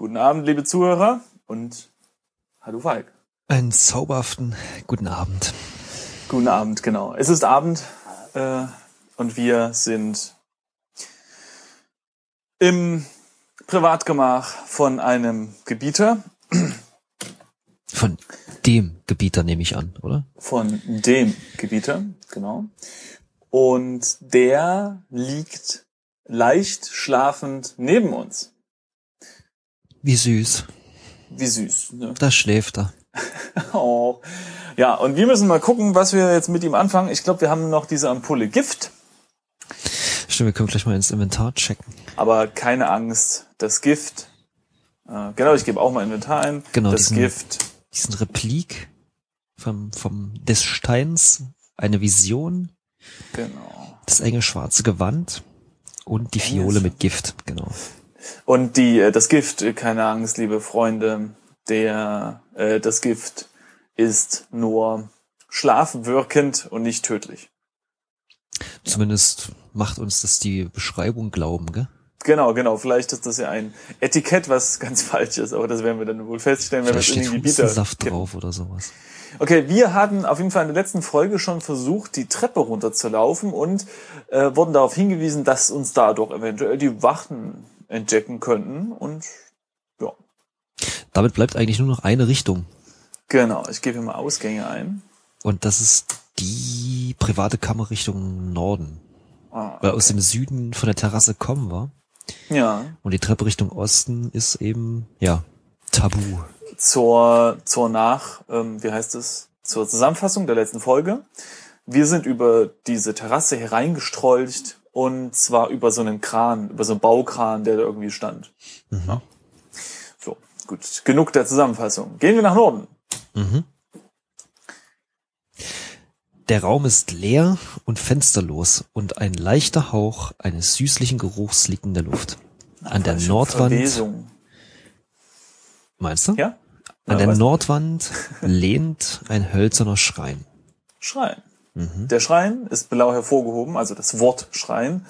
Guten Abend, liebe Zuhörer und hallo Falk. Einen zauberhaften guten Abend. Guten Abend, genau. Es ist Abend äh, und wir sind im Privatgemach von einem Gebieter. Von dem Gebieter nehme ich an, oder? Von dem Gebieter, genau. Und der liegt leicht schlafend neben uns. Wie süß. Wie süß. Ne? Da schläft er. oh. Ja, und wir müssen mal gucken, was wir jetzt mit ihm anfangen. Ich glaube, wir haben noch diese Ampulle Gift. Stimmt, wir können gleich mal ins Inventar checken. Aber keine Angst, das Gift. Äh, genau, ich gebe auch mal Inventar ein. Genau, das diesen- Gift. Diesen Replik vom, vom des Steins, eine Vision, Genau. das enge schwarze Gewand und die Fiole mit Gift, genau. Und die, äh, das Gift, äh, keine Angst, liebe Freunde, der, äh, das Gift ist nur schlafwirkend und nicht tödlich. Zumindest macht uns das die Beschreibung glauben, gell? Genau, genau. Vielleicht ist das ja ein Etikett, was ganz falsch ist, aber das werden wir dann wohl feststellen, wenn wir es in den Gebieter. Kippen. drauf oder sowas. Okay, wir hatten auf jeden Fall in der letzten Folge schon versucht, die Treppe runterzulaufen und äh, wurden darauf hingewiesen, dass uns dadurch eventuell die Wachen entdecken könnten. Und ja, Damit bleibt eigentlich nur noch eine Richtung. genau. Ich gebe hier mal Ausgänge ein. Und das ist die private Kammer Richtung Norden. Ah, Weil aus dem Süden von der Terrasse kommen wir. ja, Und die Treppe Richtung Osten ist eben, ja, tabu. zur zur nach, ähm, wie heißt es, zur Zusammenfassung der letzten Folge. Wir sind über diese Terrasse hereingestrolcht und zwar über so einen Kran, über so einen Baukran, der da irgendwie stand. Ja. So, gut. Genug der Zusammenfassung. Gehen wir nach Norden. Mhm. Der Raum ist leer und fensterlos und ein leichter Hauch eines süßlichen Geruchs liegt in der Luft. An der Nordwand, Verwesung. meinst du? Ja? An Ja, der Nordwand lehnt ein hölzerner Schrein. Schrein. Mhm. Der Schrein ist blau hervorgehoben, also das Wort Schrein,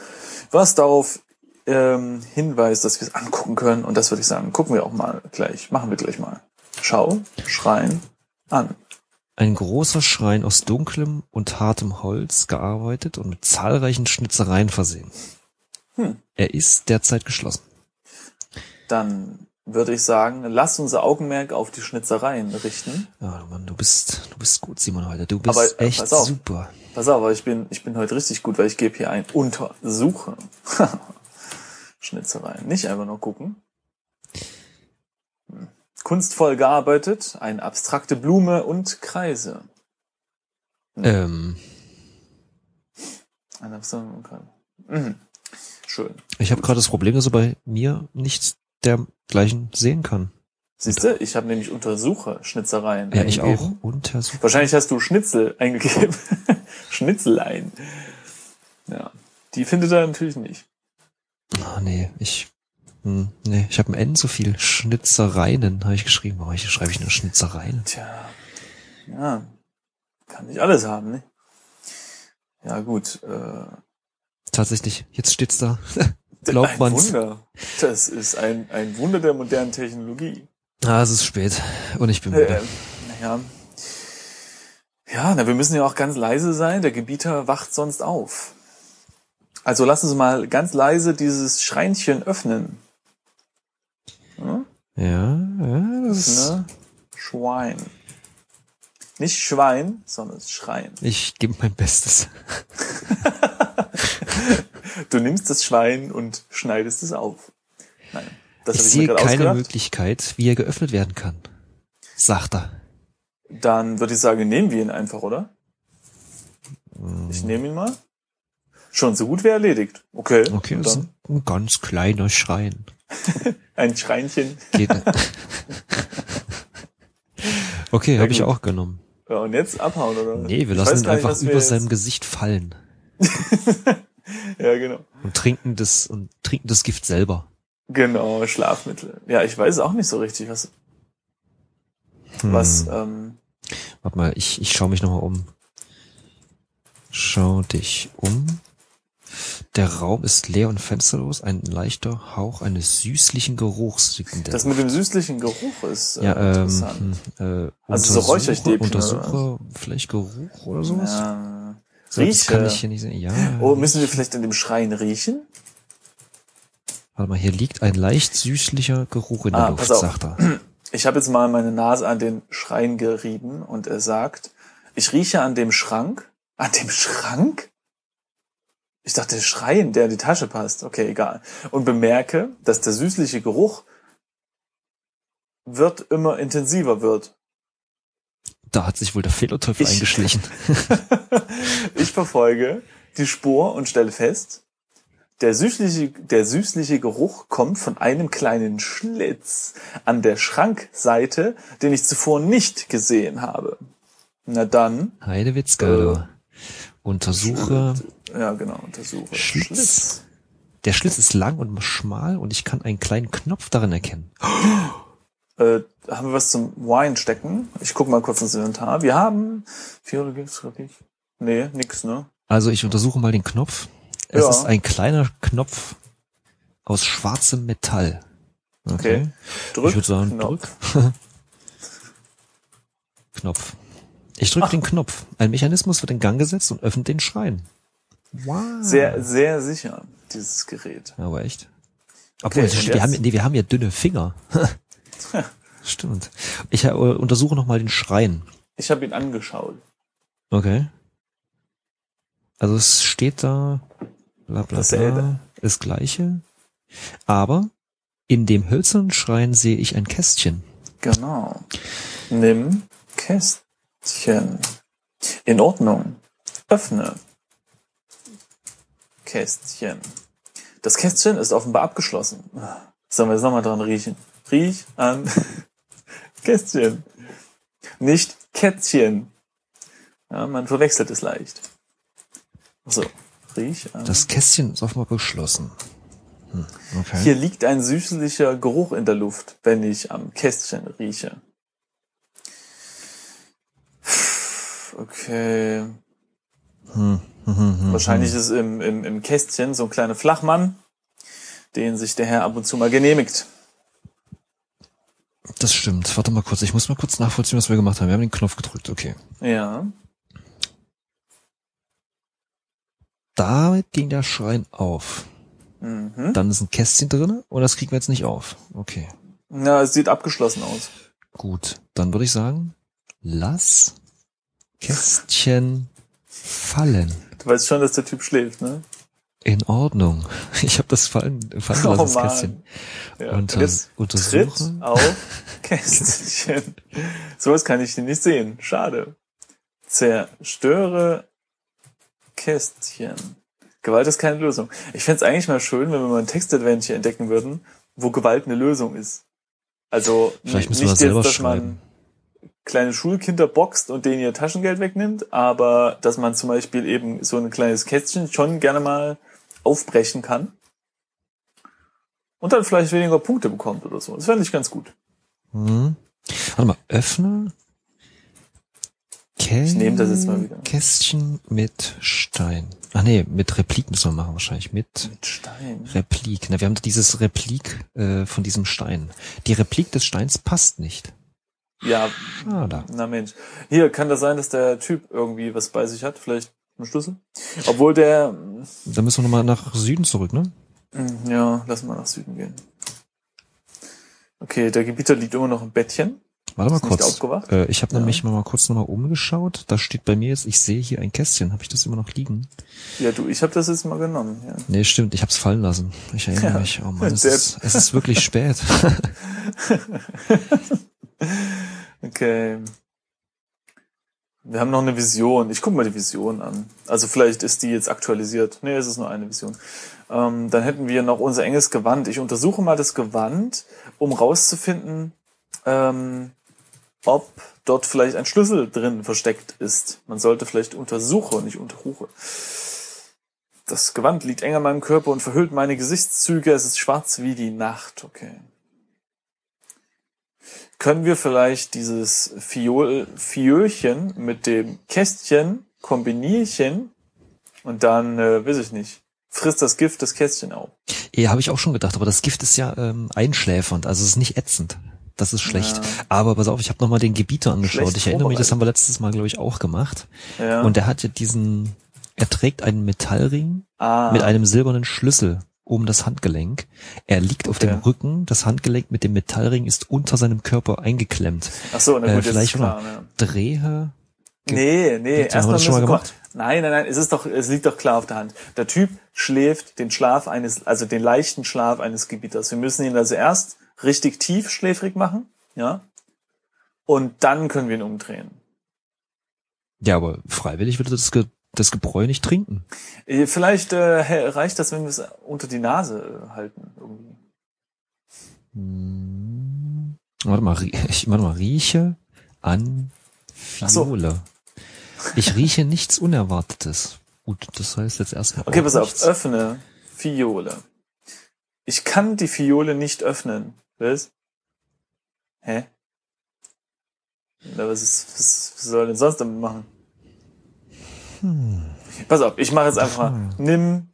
was darauf ähm, hinweist, dass wir es angucken können. Und das würde ich sagen, gucken wir auch mal gleich. Machen wir gleich mal. Schau, Schrein an. Ein großer Schrein aus dunklem und hartem Holz gearbeitet und mit zahlreichen Schnitzereien versehen. Hm. Er ist derzeit geschlossen. Dann würde ich sagen, lass unser Augenmerk auf die Schnitzereien richten. Ja, Mann, du bist, du bist gut, Simon, heute. Du bist Aber, äh, echt pass auf. super. Pass auf, aber ich bin, ich bin heute richtig gut, weil ich gebe hier ein Untersuche. Schnitzereien. Nicht einfach nur gucken. Hm. Kunstvoll gearbeitet, eine abstrakte Blume und Kreise. Ähm, Eine abstrakte Kreise. Mhm. Schön. ich habe gerade das Problem, dass er bei mir nichts dergleichen sehen kann. Siehst du, ich habe nämlich Untersuche Schnitzereien. Ja, ich auch. Untersucht. Wahrscheinlich hast du Schnitzel eingegeben. Schnitzelein. Ja. Die findet er natürlich nicht. Ah, nee, ich, hm, nee, ich habe ein N zu viel. Schnitzereien habe ich geschrieben. Warum schreibe ich nur Schnitzereien? Tja. Ja. Kann nicht alles haben, ne? Ja, gut. Äh, Tatsächlich, jetzt steht's da. Glaubt man's. Wunder. Das ist ein, ein Wunder der modernen Technologie. Ah, es ist spät. Und ich bin müde. Äh, naja. Ja, na, wir müssen ja auch ganz leise sein. Der Gebieter wacht sonst auf. Also lassen Sie mal ganz leise dieses Schreinchen öffnen. Hm? Ja, ja, das ist, Ne? Schwein. Nicht Schwein, sondern Schrein. ich gebe mein Bestes. Du nimmst das Schwein und schneidest es auf. Nein, das Ich ich sehe keine ausgedacht. Möglichkeit, wie er geöffnet werden kann. Sagt er. Dann würde ich sagen, nehmen wir ihn einfach, oder? Ich nehme ihn mal. Schon so gut wie erledigt. Okay. Okay, das ist ein, ganz kleiner Schrein. ein Schreinchen. Geht. okay, habe ich auch genommen. Ja, und jetzt abhauen, oder? Nee, wir Ich lassen ihn nicht, einfach über seinem Gesicht fallen Ja, genau. und trinken das und trinken das Gift selber. Genau, Schlafmittel. Ja, ich weiß auch nicht so richtig, was, Hm. was, ähm, Warte mal, ich, ich schaue mich nochmal um. Schau dich um. Der Raum ist leer und fensterlos, ein leichter Hauch eines süßlichen Geruchs Das mit dem süßlichen Geruch ist äh, ja, ähm, interessant. hm, äh, Also so Räucherstäbchen Untersuche vielleicht Geruch oder sowas? Ja. So, das kann Rieche. ich hier nicht sehen. Ja. Oh, müssen wir vielleicht in dem Schrein riechen? Warte mal, hier liegt ein leicht süßlicher Geruch in der Ah, Luft, sagt er. Ich habe jetzt mal meine Nase an den Schrein gerieben und er sagt, ich rieche an dem Schrank. An dem Schrank? Ich dachte, der Schrein, der in die Tasche passt. Okay, egal. Und bemerke, dass der süßliche Geruch wird immer intensiver wird. Da hat sich wohl der Fehlerteufel Ich- eingeschlichen. ich verfolge die Spur und stelle fest, der süßliche, der süßliche Geruch kommt von einem kleinen Schlitz an der Schrankseite, den ich zuvor nicht gesehen habe. Na dann, Heidewitzka, Äh. Untersuche. ja genau, untersuche. Schlitz. Der Schlitz ist lang und schmal und ich kann einen kleinen Knopf darin erkennen. Äh, haben wir was zum Wine stecken? Ich gucke mal kurz ins Inventar. Wir haben vier oder gibt's wirklich? Nee, nix, ne? Also ich untersuche mal den Knopf. Es Ja. ist ein kleiner Knopf aus schwarzem Metall. Okay. Drück. ich würde sagen, Knopf. drück. Knopf. Ich drücke den Knopf. Ein Mechanismus wird in Gang gesetzt und öffnet den Schrein. Wow. Sehr, sehr sicher, dieses Gerät. Aber echt? Obwohl, Okay, steht- wir, haben, nee, wir haben ja dünne Finger. Stimmt. Ich äh, untersuche noch mal den Schrein. Ich habe ihn angeschaut. Okay. Also es steht da, bla bla Dasselbe. bla, das gleiche. Aber in dem hölzernen Schrein sehe ich ein Kästchen. Genau. Nimm Kästchen. In Ordnung. Öffne. Kästchen. Das Kästchen ist offenbar abgeschlossen. Sollen wir jetzt nochmal dran riechen? Riech an Kästchen. Nicht Kätzchen. Ja, man verwechselt es leicht. So, riech an. Das Kästchen ist offenbar geschlossen. Hm, okay. Hier liegt ein süßlicher Geruch in der Luft, wenn ich am Kästchen rieche. Okay. Hm, hm, hm, hm, Wahrscheinlich ist im, im, im Kästchen so ein kleiner Flachmann, den sich der Herr ab und zu mal genehmigt. Das stimmt. Warte mal kurz. Ich muss mal kurz nachvollziehen, was wir gemacht haben. Wir haben den Knopf gedrückt. Okay. Ja. Damit ging der Schrein auf. Mhm. Dann ist ein Kästchen drinne und das kriegen wir jetzt nicht auf. Okay. Na, es sieht abgeschlossen aus. Gut. Dann würde ich sagen, lass Kästchen fallen. Du weißt schon, dass der Typ schläft, ne? In Ordnung. Ich habe das fallen, fallen Oh lassen, das. Kästchen. Ja. Unter- Und jetzt untersuche. Tritt auf Kästchen. Sowas kann ich nicht sehen. Schade. Zerstöre Kästchen. Gewalt ist keine Lösung. Ich fänd's eigentlich mal schön, wenn wir mal ein Textadventure entdecken würden, wo Gewalt eine Lösung ist. Also Vielleicht nicht jetzt, dass schreiben. man kleine Schulkinder boxt und denen ihr Taschengeld wegnimmt, aber dass man zum Beispiel eben so ein kleines Kästchen schon gerne mal aufbrechen kann und dann vielleicht weniger Punkte bekommt oder so. Das fände ich ganz gut. Hm. Warte mal, öffne. Kä Ich nehme das jetzt mal wieder. Kästchen mit Stein. Ach nee, mit Replik müssen wir machen wahrscheinlich. Mit Mit Stein. Replik. Na, wir haben dieses Replik äh, von diesem Stein. Die Replik des Steins passt nicht. Ja, Schade. na Mensch. Hier kann das sein, dass der Typ irgendwie was bei sich hat, vielleicht einen Schlüssel. Obwohl der, Da müssen wir nochmal nach Süden zurück, ne? hm, ja, lass mal nach Süden gehen. Okay, der Gebieter liegt immer noch im Bettchen. Warte mal kurz. Äh, ich habe Ja. nämlich mal kurz nochmal umgeschaut. Da steht bei mir jetzt, ich sehe hier ein Kästchen. Habe ich das immer noch liegen? Ja, du, ich habe das jetzt mal genommen. Ja. Nee, stimmt, ich hab's fallen lassen. Ich erinnere Ja. mich. Oh Mann, es ist, es ist wirklich spät. Okay. Wir haben noch eine Vision. Ich guck mal die Vision an. Also vielleicht ist die jetzt aktualisiert. Nee, es ist nur eine Vision. Ähm, dann hätten wir noch unser enges Gewand. Ich untersuche mal das Gewand, um rauszufinden, ähm, ob dort vielleicht ein Schlüssel drin versteckt ist. Man sollte vielleicht untersuche nicht unterruche. Das Gewand liegt eng an meinem Körper und verhüllt meine Gesichtszüge. Es ist schwarz wie die Nacht. Okay. Können wir vielleicht dieses Fiol, Fiölchen mit dem Kästchen kombinieren und dann, äh, weiß ich nicht, frisst das Gift das Kästchen auf. Ja, habe ich auch schon gedacht, aber das Gift ist ja ähm, einschläfernd, also es ist nicht ätzend. Das ist schlecht. Ja. Aber pass auf, ich habe nochmal den Gebieter angeschaut. Schlecht ich erinnere mich, das haben wir letztes Mal, glaube ich, auch gemacht. Ja. Und er hat ja diesen, er trägt einen Metallring ah, mit einem silbernen Schlüssel um das Handgelenk. Er liegt auf dem Ja. Rücken, das Handgelenk mit dem Metallring ist unter seinem Körper eingeklemmt. Ach so, na äh, gut, jetzt vielleicht ist klar. Ne? Drehe, Nee, nee, erstmal schon mal gemacht? Nein, nein, nein, es ist doch, es liegt doch klar auf der Hand. Der Typ schläft den Schlaf eines, also den leichten Schlaf eines Gebieters. Wir müssen ihn also erst richtig tief schläfrig machen, ja, und dann können wir ihn umdrehen. ja, aber freiwillig würde das, das Gebräu nicht trinken. Äh, Vielleicht äh, reicht das, wenn wir es unter die Nase äh, halten. Irgendwie. Hm, warte mal, ich, warte mal, rieche an so. Fiole. Ich rieche nichts Unerwartetes. Gut, das heißt jetzt erstmal. Okay, pass auf, nichts. öffne Fiole. Ich kann die Fiole nicht öffnen. Was? Hä? Na, was, ist, was, was soll denn sonst damit machen? Hm. Pass auf, ich mache jetzt einfach mal. Nimm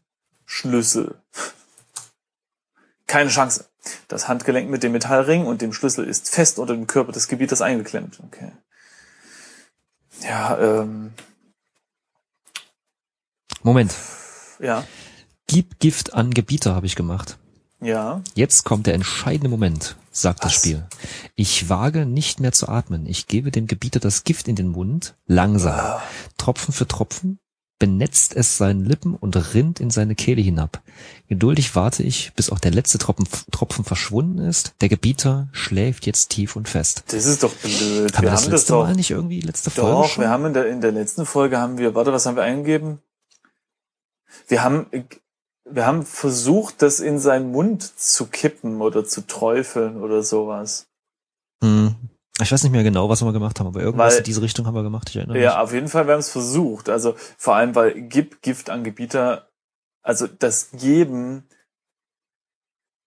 Schlüssel. Keine Chance. Das Handgelenk mit dem Metallring und dem Schlüssel ist fest unter dem Körper des Gebieters eingeklemmt. Okay. Ja, ähm, Moment. ja, Gib Gift an Gebieter habe ich gemacht. ja. Jetzt kommt der entscheidende Moment, sagt das Was? Spiel. Ich wage nicht mehr zu atmen. Ich gebe dem Gebieter das Gift in den Mund, langsam, Ah. Tropfen für Tropfen, benetzt es seinen Lippen und rinnt in seine Kehle hinab. Geduldig warte ich, bis auch der letzte Tropfen, Tropfen verschwunden ist. Der Gebieter schläft jetzt tief und fest. Das ist doch blöd. Haben wir wir das haben das letzte doch. Mal nicht irgendwie letzte Folge Doch, schon? wir haben in der, in der letzten Folge haben wir, warte, was haben wir eingegeben? Wir haben, wir haben versucht, das in seinen Mund zu kippen oder zu träufeln oder sowas. Hm. Ich weiß nicht mehr genau, was wir gemacht haben, aber irgendwas Weil- in diese Richtung haben wir gemacht, ich erinnere Ja, auf jeden Fall, wir haben es versucht. Also vor allem, weil gib Gift an Gebieter, also das Geben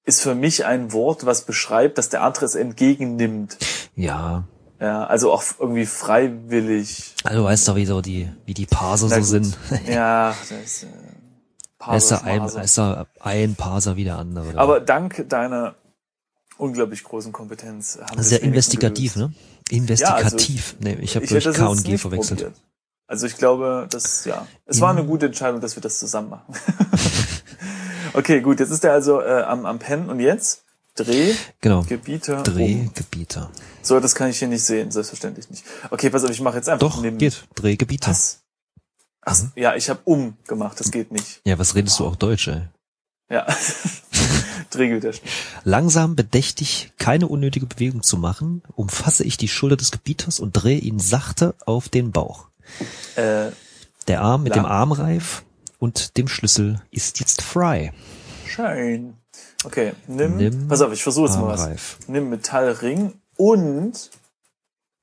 ist für mich ein Wort, was beschreibt, dass der andere es entgegennimmt. mich. Ja, Ja, also auch irgendwie freiwillig. also du weißt doch, wie so die, wie die Parser so gut. sind. Ja, das ist, Besser ein, Parser. ein Parser wie der andere. Aber dank deiner unglaublich großen Kompetenz haben wir es Sehr investigativ, gelöst. ne? Investigativ. nee, ich habe durch K und G verwechselt. probiert. Also ich glaube, das ja, es war eine gute Entscheidung, dass wir das zusammen machen. okay, gut, jetzt ist er also äh, am am Pen und jetzt Dreh Genau. Gebieter um. Drehgebieter. So, das kann ich hier nicht sehen, selbstverständlich nicht. Okay, pass auf, ich mache jetzt einfach Doch, nimm- geht. Drehgebieter. Was? Ach, Mhm. ja, ich habe um gemacht, das geht nicht. Ja, was redest du auch Deutsch, ey? Ja. Langsam, bedächtig, keine unnötige Bewegung zu machen, umfasse ich die Schulter des Gebieters und drehe ihn sachte auf den Bauch. Äh, Der Arm mit Lang. dem Armreif und dem Schlüssel ist jetzt frei. schön. Okay, nimm, Nimm pass auf, ich versuche jetzt mal was. Nimm Metallring und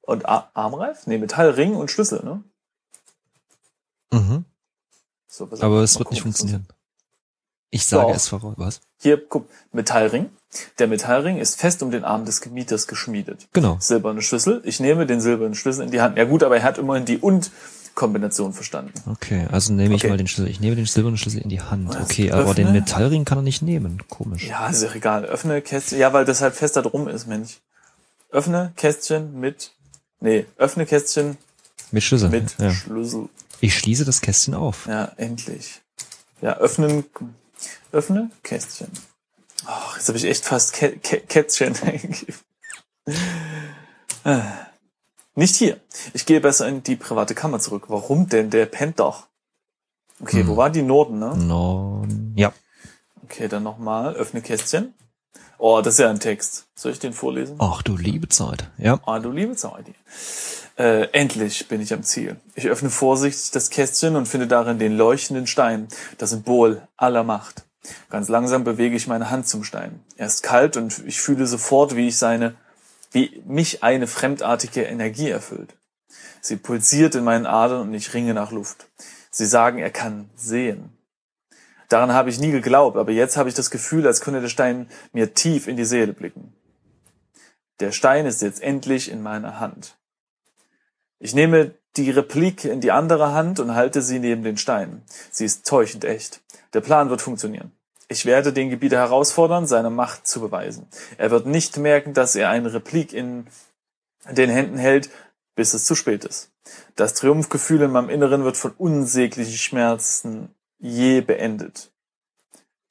und Ar Armreif? Nee, Metallring und Schlüssel, ne? Mhm. So, auf, Aber es wird nicht was funktionieren. Ich sage Doch. es voraus. Was? Hier, guck, Metallring. Der Metallring ist fest um den Arm des Gebieters geschmiedet. Genau. Silberne Schlüssel. Ich nehme den silbernen Schlüssel in die Hand. Ja gut, aber er hat immerhin die und-Kombination verstanden. Okay, also nehme ich Okay. mal den Schlüssel. Ich nehme den silbernen Schlüssel in die Hand. Was? Okay, aber den Metallring kann er nicht nehmen. Komisch. Ja, ist doch egal. Öffne Kästchen. Ja, weil das halt fest da drum ist, Mensch. Öffne Kästchen mit, nee, öffne Kästchen Mit Schlüssel. mit ja. Schlüssel. Ich schließe das Kästchen auf. Ja, endlich. Ja, öffnen, öffne Kästchen. Ach, jetzt habe ich echt fast Kä Kä Kätzchen eingegeben. Ah. Nicht hier. Ich gehe besser in die private Kammer zurück. Warum denn? Der pennt doch. Okay, Hm. wo war die Norden, ne? No, ja. Okay, dann nochmal. Öffne Kästchen. Oh, das ist ja ein Text. Soll ich den vorlesen? Ach du liebe Zeit. Ja. Ah, du liebe Zeit. Äh, endlich bin ich am Ziel. Ich öffne vorsichtig das Kästchen und finde darin den leuchtenden Stein, das Symbol aller Macht. Ganz langsam bewege ich meine Hand zum Stein. Er ist kalt und ich fühle sofort, wie ich seine, wie mich eine fremdartige Energie erfüllt. Sie pulsiert in meinen Adern und ich ringe nach Luft. Sie sagen, er kann sehen. Daran habe ich nie geglaubt, aber jetzt habe ich das Gefühl, als könne der Stein mir tief in die Seele blicken. Der Stein ist jetzt endlich in meiner Hand. Ich nehme die Replik in die andere Hand und halte sie neben den Stein. Sie ist täuschend echt. Der Plan wird funktionieren. Ich werde den Gebieter herausfordern, seine Macht zu beweisen. Er wird nicht merken, dass er eine Replik in den Händen hält, bis es zu spät ist. Das Triumphgefühl in meinem Inneren wird von unsäglichen Schmerzen je beendet.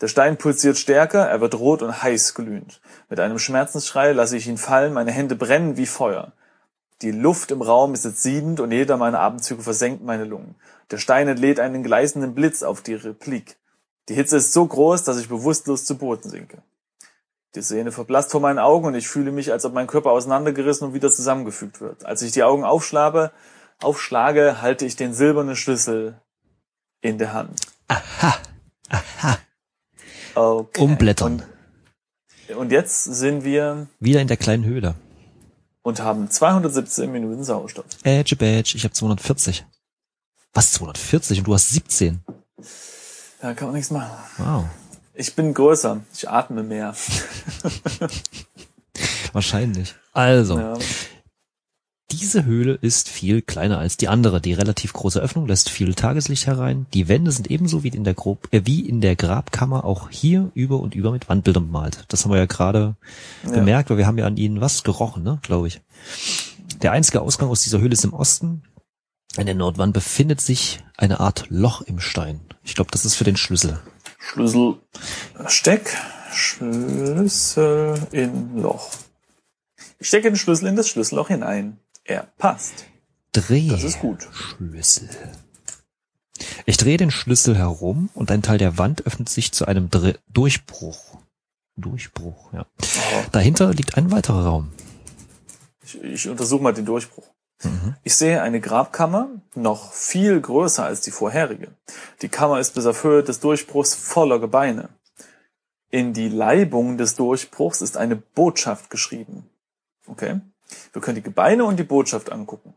Der Stein pulsiert stärker, er wird rot und heiß glühend. Mit einem Schmerzensschrei lasse ich ihn fallen, meine Hände brennen wie Feuer. Die Luft im Raum ist jetzt siedend und jeder meiner Atemzüge versenkt meine Lungen. Der Stein entlädt einen gleißenden Blitz auf die Replik. Die Hitze ist so groß, dass ich bewusstlos zu Boden sinke. Die Szene verblasst vor meinen Augen und ich fühle mich, als ob mein Körper auseinandergerissen und wieder zusammengefügt wird. Als ich die Augen aufschlabe, aufschlage, halte ich den silbernen Schlüssel in der Hand. Aha. Aha. Okay. Umblättern. Und, und jetzt sind wir Wieder in der kleinen Höhle. Und haben 217 Minuten Sauerstoff. Edge Badge, ich habe 240. Was, 240? Und du hast 17. Da kann man nichts machen. Wow. Ich bin größer. Ich atme mehr. Wahrscheinlich. Also, Ja. Diese Höhle ist viel kleiner als die andere. Die relativ große Öffnung lässt viel Tageslicht herein. Die Wände sind ebenso wie in der, Grob äh, wie in der Grabkammer auch hier über und über mit Wandbildern bemalt. Das haben wir ja gerade bemerkt, weil wir haben ja an ihnen was gerochen, ne, glaube ich. Der einzige Ausgang aus dieser Höhle ist im Osten. An der Nordwand befindet sich eine Art Loch im Stein. Ich glaube, das ist für den Schlüssel. Schlüssel. Steck. Schlüssel in Loch. Ich stecke den Schlüssel in das Schlüsselloch hinein. Er passt. Dreh. Das ist gut. Schlüssel. Ich drehe den Schlüssel herum und ein Teil der Wand öffnet sich zu einem Dre Durchbruch. Durchbruch, ja. Oh, Dahinter liegt ein weiterer Raum. ich, ich untersuche mal den Durchbruch. Ich sehe eine Grabkammer, noch viel größer als die vorherige. Die Kammer ist bis auf Höhe des Durchbruchs voller Gebeine. In die Leibung des Durchbruchs ist eine Botschaft geschrieben. Okay? Wir können die Gebeine und die Botschaft angucken.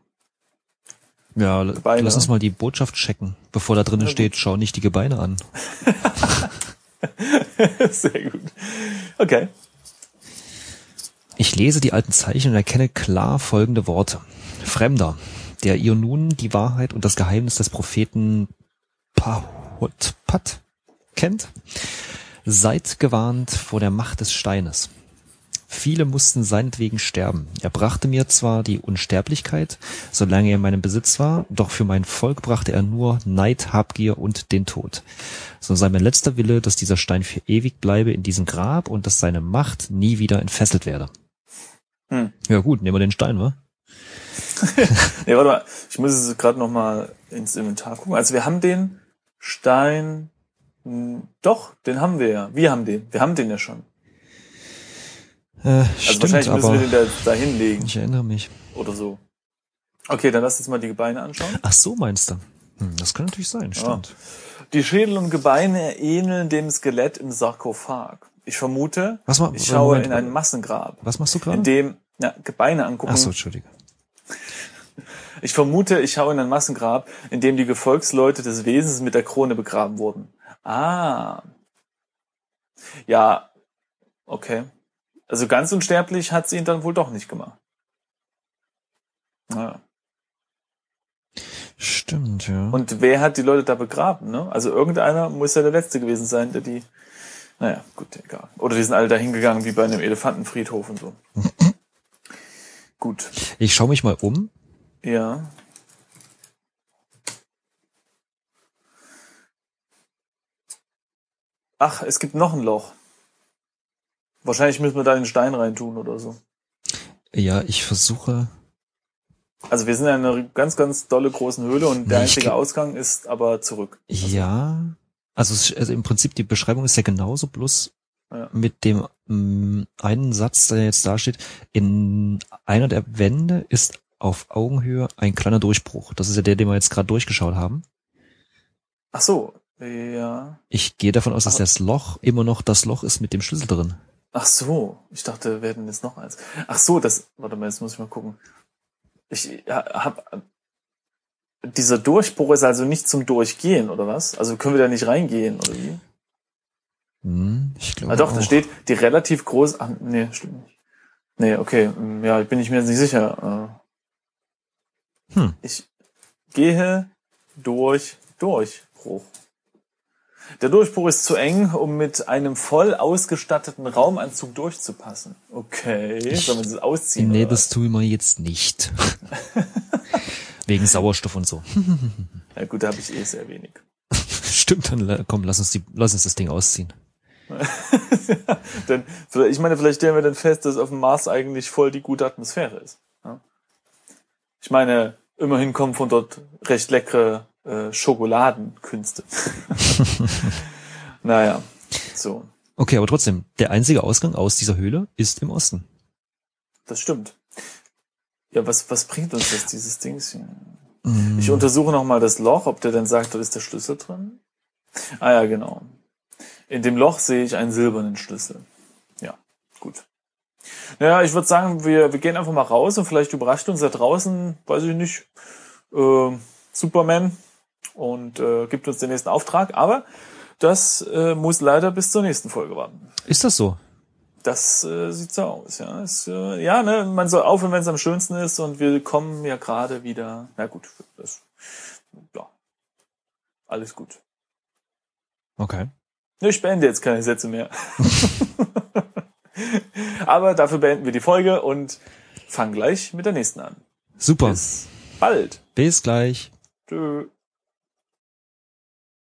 Ja, Gebeine. lass uns mal die Botschaft checken. Bevor da drinnen steht, schau nicht die Gebeine an. Sehr gut. Okay. Ich lese die alten Zeichen und erkenne klar folgende Worte. Fremder, der ihr nun die Wahrheit und das Geheimnis des Propheten Pahotpat kennt, seid gewarnt vor der Macht des Steines. Viele mussten seinetwegen sterben. Er brachte mir zwar die Unsterblichkeit, solange er in meinem Besitz war, doch für mein Volk brachte er nur Neid, Habgier und den Tod. So sei mein letzter Wille, dass dieser Stein für ewig bleibe in diesem Grab und dass seine Macht nie wieder entfesselt werde. Hm. Ja gut, nehmen wir den Stein, wa? Nee, warte mal. Ich muss es gerade noch mal ins Inventar gucken. Also wir haben den Stein. hm, Doch, den haben wir ja. Wir haben den. Wir haben den ja schon. Äh, Also stimmt, wahrscheinlich müssen wir den da, da hinlegen ich erinnere mich. oder so. Okay, dann lass uns mal die Gebeine anschauen. Ach so, meinst du? Hm, das kann natürlich sein, stimmt. Die Schädel und Gebeine ähneln dem Skelett im Sarkophag. Ich vermute, Was ma- ich schaue Moment, in ein Massengrab, Was machst du in gerade? dem ja, Gebeine angucken. Ach so, Entschuldige. Ich vermute, ich schaue in ein Massengrab, in dem die Gefolgsleute des Wesens mit der Krone begraben wurden. Ah. Ja, okay. Also ganz unsterblich hat sie ihn dann wohl doch nicht gemacht. Ja. Stimmt, ja. Und wer hat die Leute da begraben, ne? Also irgendeiner muss ja der Letzte gewesen sein, der die, naja, gut, egal. Oder die sind alle da hingegangen wie bei einem Elefantenfriedhof und so. gut, ich schaue mich mal um. ja. Ach, es gibt noch ein Loch. Wahrscheinlich müssen wir da den Stein reintun oder so. Ja, ich versuche. Also wir sind in einer ganz, ganz dolle großen Höhle und der einzige Ausgang ist aber zurück. Ja. Also, es- also im Prinzip die Beschreibung ist ja genauso, bloß Ja. mit dem mm, einen Satz, der jetzt da steht. In einer der Wände ist auf Augenhöhe ein kleiner Durchbruch. Das ist ja der, den wir jetzt gerade durchgeschaut haben. Ach so, ja. Ich gehe davon aus, dass Ach. das Loch immer noch das Loch ist mit dem Schlüssel drin. Ach so, ich dachte, wir hätten jetzt noch eins. Ach so, das, warte mal, jetzt muss ich mal gucken. Ich hab, dieser Durchbruch ist also nicht zum Durchgehen, oder was? Also können wir da nicht reingehen, oder wie? Hm, ich glaube Ah doch, auch. da steht die relativ groß, ach, nee, stimmt nicht. Nee, okay, mm, ja, bin ich mir jetzt nicht sicher. Hm. Äh, Ich, Gehe durch Durchbruch. Der Durchbruch ist zu eng, um mit einem voll ausgestatteten Raumanzug durchzupassen. Okay, soll man das ausziehen? Nee, das tun wir jetzt nicht. Wegen Sauerstoff und so. was? Ja gut, da habe ich eh sehr wenig. Stimmt, dann komm, lass uns die, lass uns das Ding ausziehen. Denn ich meine, vielleicht stellen wir dann fest, dass auf dem Mars eigentlich voll die gute Atmosphäre ist. Ich meine, immerhin kommen von dort recht leckere äh, Schokoladenkünste. naja, so, Okay, aber trotzdem, der einzige Ausgang aus dieser Höhle ist im Osten. das stimmt. Ja, was, was bringt uns das, dieses Dings hier? Mm, Ich untersuche nochmal das Loch, ob der denn sagt, da ist der Schlüssel drin. Ah ja, genau. In dem Loch sehe ich einen silbernen Schlüssel. Ja, gut. Naja, ich würde sagen, wir, wir gehen einfach mal raus und vielleicht überrascht uns da draußen, weiß ich nicht, äh, Superman und äh, gibt uns den nächsten Auftrag. Aber das äh, muss leider bis zur nächsten Folge warten. Ist das so? Das äh, sieht so aus, ja. Es, äh, ja, ne, man soll aufhören, wenn es am schönsten ist und wir kommen ja gerade wieder. Na gut, das, ja, alles gut. Okay. Ne, Ich beende jetzt keine Sätze mehr. Aber dafür beenden wir die Folge und fangen gleich mit der nächsten an. Super. Bis bald. Bis gleich. Tschö.